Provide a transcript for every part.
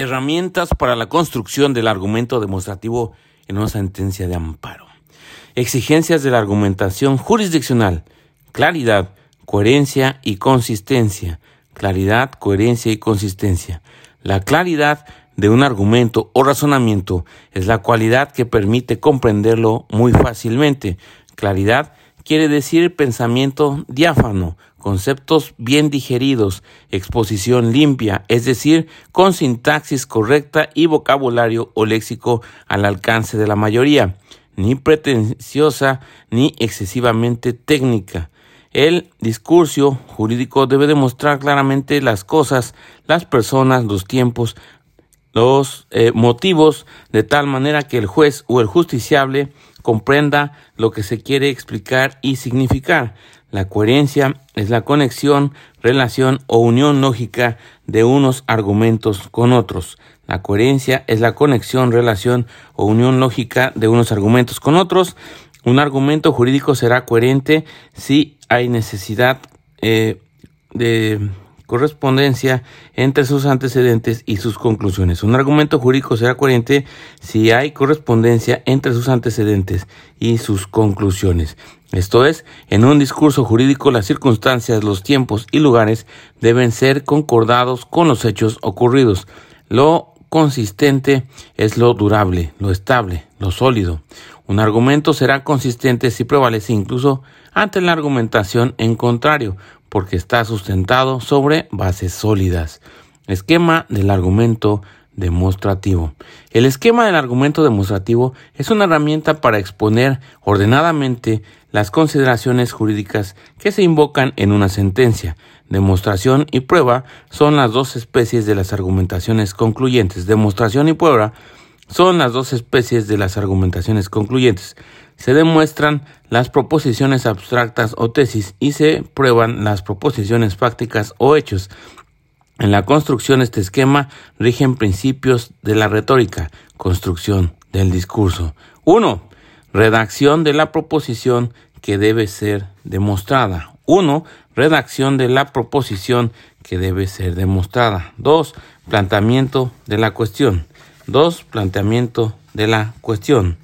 Herramientas para la construcción del argumento demostrativo en una sentencia de amparo. Exigencias de la argumentación jurisdiccional. Claridad, coherencia y consistencia. Claridad, coherencia y consistencia. La claridad de un argumento o razonamiento es la cualidad que permite comprenderlo muy fácilmente. Claridad quiere decir pensamiento diáfano, conceptos bien digeridos, exposición limpia, es decir, con sintaxis correcta y vocabulario o léxico al alcance de la mayoría, ni pretenciosa ni excesivamente técnica. El discurso jurídico debe demostrar claramente las cosas, las personas, los tiempos, los eh, motivos, de tal manera que el juez o el justiciable comprenda lo que se quiere explicar y significar. La coherencia es la conexión, relación o unión lógica de unos argumentos con otros. La coherencia es la conexión, relación o unión lógica de unos argumentos con otros. Un argumento jurídico será coherente si hay necesidad eh, de correspondencia entre sus antecedentes y sus conclusiones. Un argumento jurídico será coherente si hay correspondencia entre sus antecedentes y sus conclusiones. Esto es, en un discurso jurídico las circunstancias, los tiempos y lugares deben ser concordados con los hechos ocurridos. Lo consistente es lo durable, lo estable, lo sólido. Un argumento será consistente si prevalece incluso ante la argumentación en contrario, porque está sustentado sobre bases sólidas. Esquema del argumento demostrativo. El esquema del argumento demostrativo es una herramienta para exponer ordenadamente las consideraciones jurídicas que se invocan en una sentencia. Demostración y prueba son las dos especies de las argumentaciones concluyentes. Demostración y prueba son las dos especies de las argumentaciones concluyentes se demuestran las proposiciones abstractas o tesis y se prueban las proposiciones prácticas o hechos. En la construcción de este esquema rigen principios de la retórica, construcción del discurso. 1. Redacción de la proposición que debe ser demostrada. 1. Redacción de la proposición que debe ser demostrada. 2. Planteamiento de la cuestión. 2. Planteamiento de la cuestión.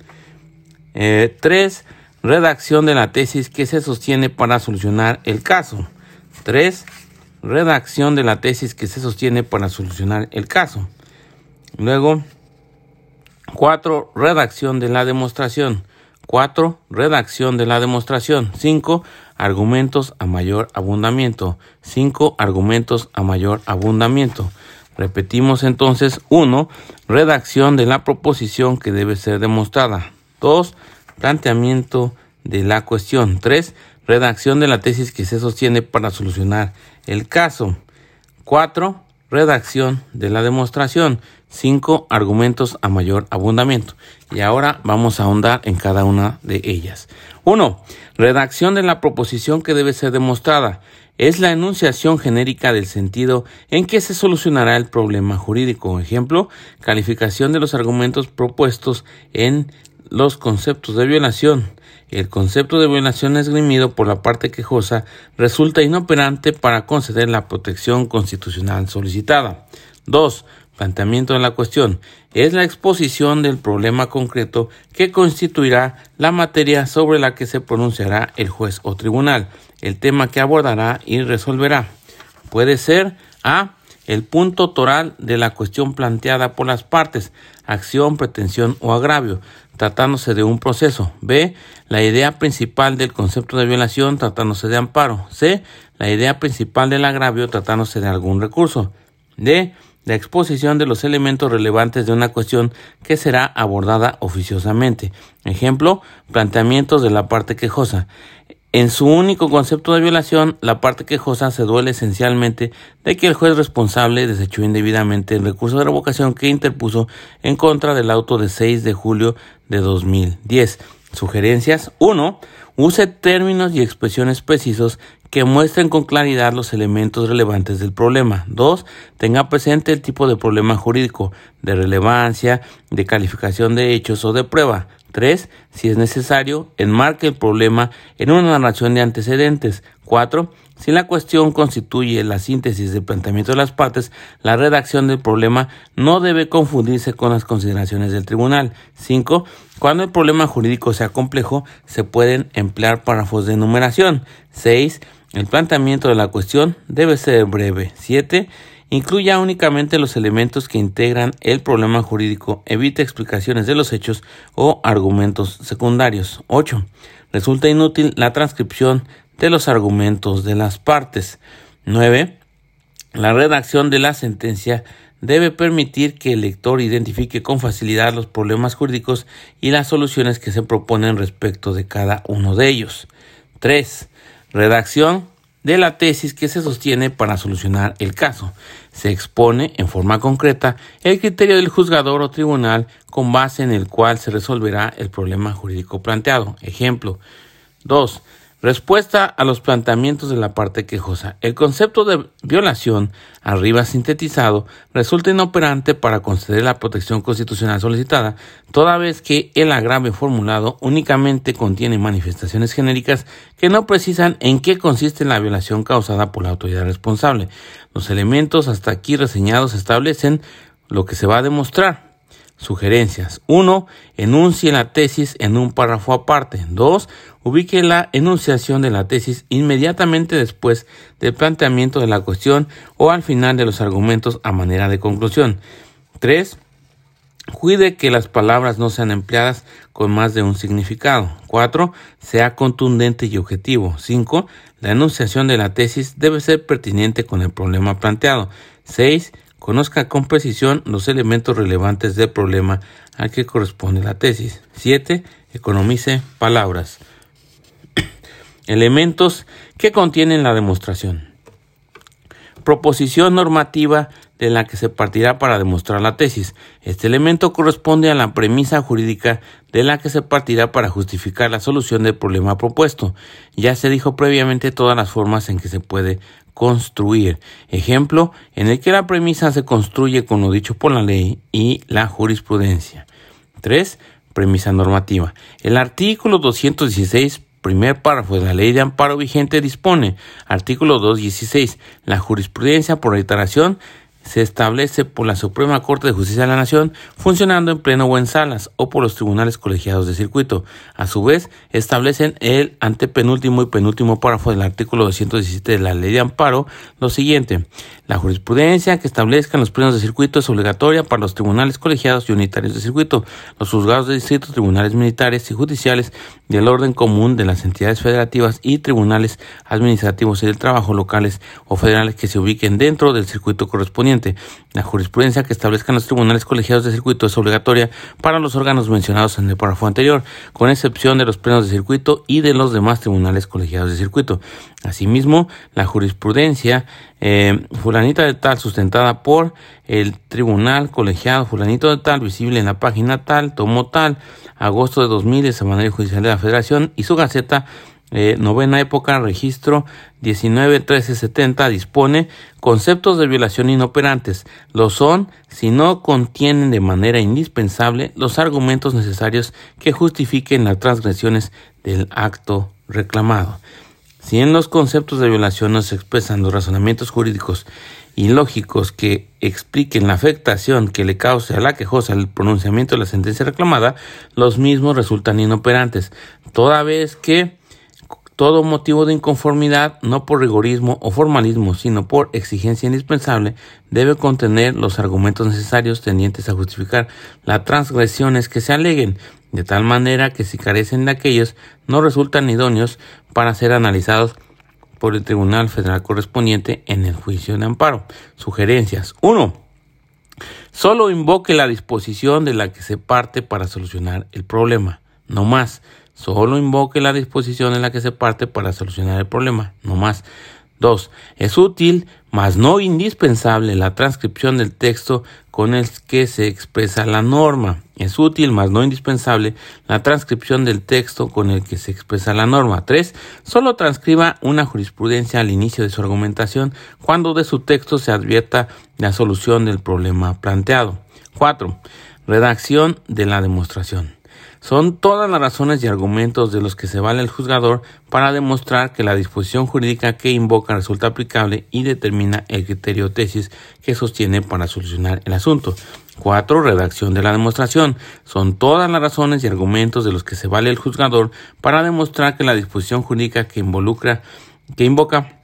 3. Eh, redacción de la tesis que se sostiene para solucionar el caso. 3. Redacción de la tesis que se sostiene para solucionar el caso. Luego, 4. Redacción de la demostración. 4. Redacción de la demostración. 5. Argumentos a mayor abundamiento. 5. Argumentos a mayor abundamiento. Repetimos entonces 1. Redacción de la proposición que debe ser demostrada. 2. Planteamiento de la cuestión. 3. Redacción de la tesis que se sostiene para solucionar el caso. 4. Redacción de la demostración. 5. Argumentos a mayor abundamiento. Y ahora vamos a ahondar en cada una de ellas. 1. Redacción de la proposición que debe ser demostrada. Es la enunciación genérica del sentido en que se solucionará el problema jurídico. Ejemplo, calificación de los argumentos propuestos en los conceptos de violación. El concepto de violación esgrimido por la parte quejosa resulta inoperante para conceder la protección constitucional solicitada. 2. Planteamiento de la cuestión. Es la exposición del problema concreto que constituirá la materia sobre la que se pronunciará el juez o tribunal, el tema que abordará y resolverá. Puede ser A. El punto toral de la cuestión planteada por las partes, acción, pretensión o agravio tratándose de un proceso. B. La idea principal del concepto de violación tratándose de amparo. C. La idea principal del agravio tratándose de algún recurso. D. La exposición de los elementos relevantes de una cuestión que será abordada oficiosamente. Ejemplo, planteamientos de la parte quejosa. En su único concepto de violación, la parte quejosa se duele esencialmente de que el juez responsable desechó indebidamente el recurso de revocación que interpuso en contra del auto de 6 de julio de 2010. Sugerencias 1. Use términos y expresiones precisos que muestren con claridad los elementos relevantes del problema. 2. Tenga presente el tipo de problema jurídico, de relevancia, de calificación de hechos o de prueba. 3. Si es necesario, enmarque el problema en una narración de antecedentes. 4. Si la cuestión constituye la síntesis del planteamiento de las partes, la redacción del problema no debe confundirse con las consideraciones del tribunal. 5. Cuando el problema jurídico sea complejo, se pueden emplear párrafos de enumeración. 6. El planteamiento de la cuestión debe ser breve. 7. Incluya únicamente los elementos que integran el problema jurídico, evite explicaciones de los hechos o argumentos secundarios. 8. Resulta inútil la transcripción de los argumentos de las partes. 9. La redacción de la sentencia debe permitir que el lector identifique con facilidad los problemas jurídicos y las soluciones que se proponen respecto de cada uno de ellos. 3. Redacción de la tesis que se sostiene para solucionar el caso. Se expone en forma concreta el criterio del juzgador o tribunal con base en el cual se resolverá el problema jurídico planteado. Ejemplo. 2. Respuesta a los planteamientos de la parte quejosa. El concepto de violación, arriba sintetizado, resulta inoperante para conceder la protección constitucional solicitada, toda vez que el agravio formulado únicamente contiene manifestaciones genéricas que no precisan en qué consiste la violación causada por la autoridad responsable. Los elementos hasta aquí reseñados establecen lo que se va a demostrar. Sugerencias. 1. Enuncie la tesis en un párrafo aparte. 2. Ubique la enunciación de la tesis inmediatamente después del planteamiento de la cuestión o al final de los argumentos a manera de conclusión. 3. Cuide que las palabras no sean empleadas con más de un significado. 4. Sea contundente y objetivo. 5. La enunciación de la tesis debe ser pertinente con el problema planteado. 6. Conozca con precisión los elementos relevantes del problema al que corresponde la tesis. 7. Economice palabras. elementos que contienen la demostración. Proposición normativa de la que se partirá para demostrar la tesis. Este elemento corresponde a la premisa jurídica de la que se partirá para justificar la solución del problema propuesto. Ya se dijo previamente todas las formas en que se puede construir. Ejemplo en el que la premisa se construye con lo dicho por la ley y la jurisprudencia. 3. Premisa normativa. El artículo 216 primer párrafo de la ley de amparo vigente dispone, artículo 216, la jurisprudencia por reiteración se establece por la Suprema Corte de Justicia de la Nación, funcionando en pleno o en salas, o por los tribunales colegiados de circuito. A su vez, establecen el antepenúltimo y penúltimo párrafo del artículo 217 de la Ley de Amparo lo siguiente. La jurisprudencia que establezcan los plenos de circuito es obligatoria para los tribunales colegiados y unitarios de circuito, los juzgados de distrito, tribunales militares y judiciales del orden común de las entidades federativas y tribunales administrativos y del trabajo locales o federales que se ubiquen dentro del circuito correspondiente. La jurisprudencia que establezcan los tribunales colegiados de circuito es obligatoria para los órganos mencionados en el párrafo anterior, con excepción de los plenos de circuito y de los demás tribunales colegiados de circuito. Asimismo, la jurisprudencia eh, fulanita de tal sustentada por el tribunal colegiado fulanito de tal visible en la página tal, tomo tal, agosto de 2000 de Semanario Judicial de la Federación y su gaceta eh, novena época, registro 191370, dispone conceptos de violación inoperantes. Lo son si no contienen de manera indispensable los argumentos necesarios que justifiquen las transgresiones del acto reclamado. Si en los conceptos de violación no se expresan los razonamientos jurídicos y lógicos que expliquen la afectación que le cause a la quejosa el pronunciamiento de la sentencia reclamada, los mismos resultan inoperantes, toda vez que todo motivo de inconformidad, no por rigorismo o formalismo, sino por exigencia indispensable, debe contener los argumentos necesarios tendientes a justificar las transgresiones que se aleguen, de tal manera que si carecen de aquellos, no resultan idóneos para ser analizados por el Tribunal Federal correspondiente en el juicio de amparo. Sugerencias. 1. Solo invoque la disposición de la que se parte para solucionar el problema, no más. Solo invoque la disposición en la que se parte para solucionar el problema, no más. 2. Es útil, mas no indispensable, la transcripción del texto con el que se expresa la norma. Es útil, mas no indispensable, la transcripción del texto con el que se expresa la norma. 3. Solo transcriba una jurisprudencia al inicio de su argumentación cuando de su texto se advierta la solución del problema planteado. 4. Redacción de la demostración. Son todas las razones y argumentos de los que se vale el juzgador para demostrar que la disposición jurídica que invoca resulta aplicable y determina el criterio tesis que sostiene para solucionar el asunto. 4. Redacción de la demostración. Son todas las razones y argumentos de los que se vale el juzgador para demostrar que la disposición jurídica que involucra, que invoca,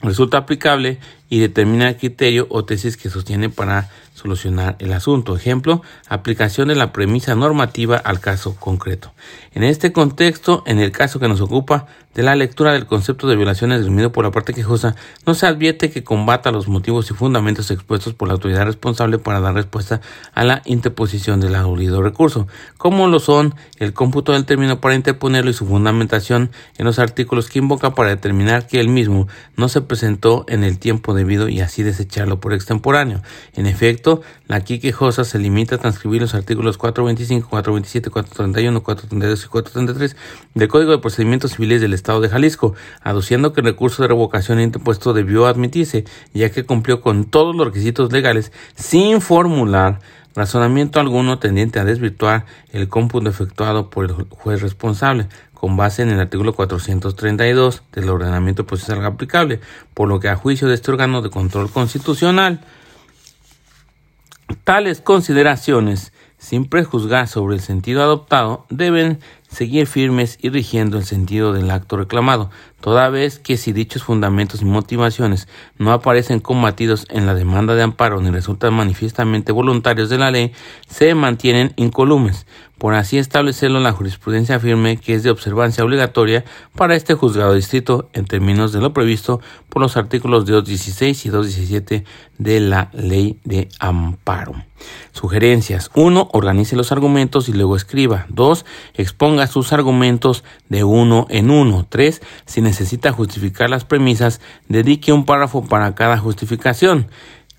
resulta aplicable y determina el criterio o tesis que sostiene para solucionar el asunto. Ejemplo, aplicación de la premisa normativa al caso concreto. En este contexto, en el caso que nos ocupa de la lectura del concepto de violación esgrimido por la parte quejosa, no se advierte que combata los motivos y fundamentos expuestos por la autoridad responsable para dar respuesta a la interposición del aludido recurso, como lo son el cómputo del término para interponerlo y su fundamentación en los artículos que invoca para determinar que el mismo no se presentó en el tiempo y así desecharlo por extemporáneo. En efecto, la aquí quejosa se limita a transcribir los artículos 425, 427, 431, 432 y 433 del Código de Procedimientos Civiles del Estado de Jalisco, aduciendo que el recurso de revocación interpuesto debió admitirse, ya que cumplió con todos los requisitos legales sin formular razonamiento alguno tendiente a desvirtuar el cómputo efectuado por el juez responsable, con base en el artículo 432 del ordenamiento procesal aplicable, por lo que a juicio de este órgano de control constitucional, Tales consideraciones, sin prejuzgar sobre el sentido adoptado, deben seguir firmes y rigiendo el sentido del acto reclamado, toda vez que si dichos fundamentos y motivaciones no aparecen combatidos en la demanda de amparo ni resultan manifiestamente voluntarios de la ley, se mantienen incolumes, por así establecerlo en la jurisprudencia firme que es de observancia obligatoria para este juzgado distrito en términos de lo previsto por los artículos 216 y 217 de la ley de amparo. Sugerencias. 1. Organice los argumentos y luego escriba. 2. Exponga sus argumentos de uno en uno. 3. Si necesita justificar las premisas, dedique un párrafo para cada justificación.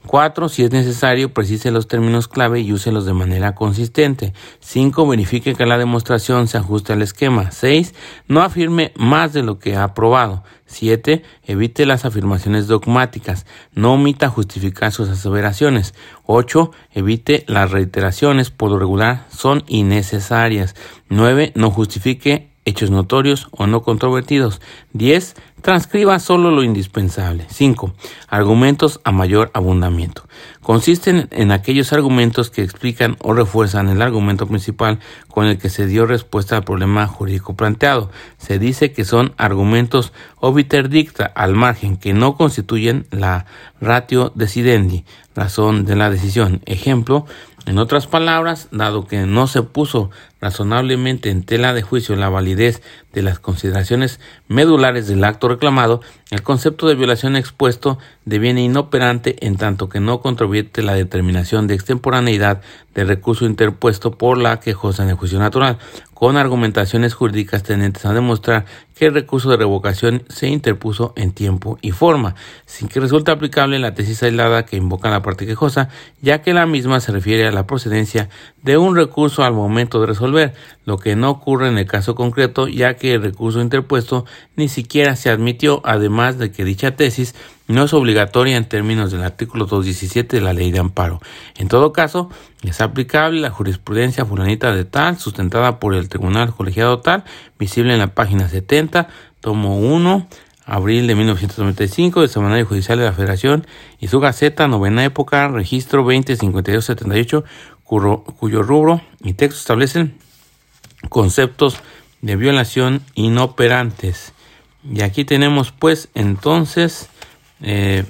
4. Si es necesario, precise los términos clave y úselos de manera consistente. 5. Verifique que la demostración se ajuste al esquema. 6. No afirme más de lo que ha probado. 7. Evite las afirmaciones dogmáticas. No omita justificar sus aseveraciones. 8. Evite las reiteraciones. Por lo regular son innecesarias. 9. No justifique hechos notorios o no controvertidos. 10. Transcriba solo lo indispensable. 5. Argumentos a mayor abundamiento. Consisten en aquellos argumentos que explican o refuerzan el argumento principal con el que se dio respuesta al problema jurídico planteado. Se dice que son argumentos obiter dicta al margen que no constituyen la ratio decidendi, razón de la decisión. Ejemplo, en otras palabras, dado que no se puso razonablemente en tela de juicio la validez de las consideraciones medulares del acto reclamado, el concepto de violación expuesto deviene inoperante en tanto que no controvierte la determinación de extemporaneidad del recurso interpuesto por la quejosa en el juicio natural, con argumentaciones jurídicas tendentes a demostrar que el recurso de revocación se interpuso en tiempo y forma, sin que resulte aplicable la tesis aislada que invoca la parte quejosa, ya que la misma se refiere a la procedencia de un recurso al momento de resolver, lo que no ocurre en el caso concreto, ya que el recurso interpuesto ni siquiera se admitió, además de que dicha tesis no es obligatoria en términos del artículo 217 de la ley de amparo. En todo caso, es aplicable la jurisprudencia fulanita de tal, sustentada por el Tribunal Colegiado tal, visible en la página 70, tomo 1, abril de 1995, del Semanario Judicial de la Federación y su Gaceta, novena época, registro 205278, cuyo, cuyo rubro y texto establecen conceptos de violación inoperantes. Y aquí tenemos pues entonces eh,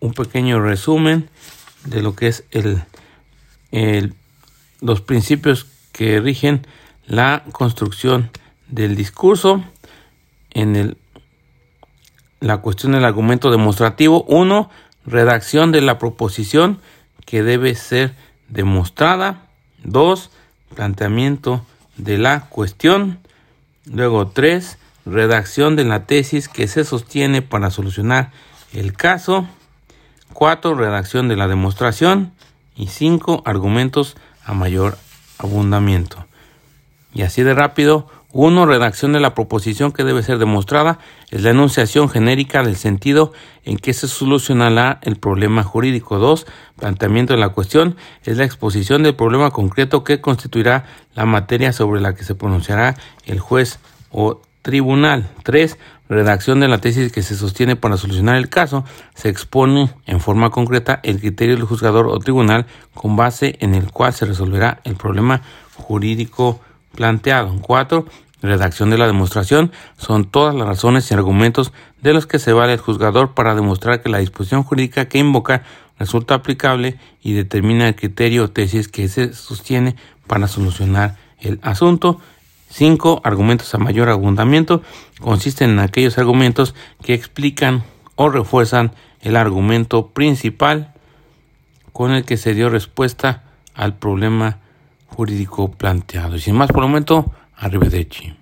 un pequeño resumen de lo que es el, los principios que rigen la construcción del discurso en el, la cuestión del argumento demostrativo. Uno, redacción de la proposición que debe ser demostrada. Dos, planteamiento de la cuestión. Luego tres, redacción de la tesis que se sostiene para solucionar el caso, 4. Redacción de la demostración y 5. Argumentos a mayor abundamiento. Y así de rápido, 1. Redacción de la proposición que debe ser demostrada es la enunciación genérica del sentido en que se solucionará el problema jurídico. 2. Planteamiento de la cuestión es la exposición del problema concreto que constituirá la materia sobre la que se pronunciará el juez o tribunal. 3. Redacción de la tesis que se sostiene para solucionar el caso. Se expone en forma concreta el criterio del juzgador o tribunal con base en el cual se resolverá el problema jurídico planteado. 4 redacción de la demostración son todas las razones y argumentos de los que se vale el juzgador para demostrar que la disposición jurídica que invoca resulta aplicable y determina el criterio o tesis que se sostiene para solucionar el asunto. 5. Argumentos a mayor abundamiento consisten en aquellos argumentos que explican o refuerzan el argumento principal con el que se dio respuesta al problema jurídico planteado. Y sin más por el momento, Arrivederci.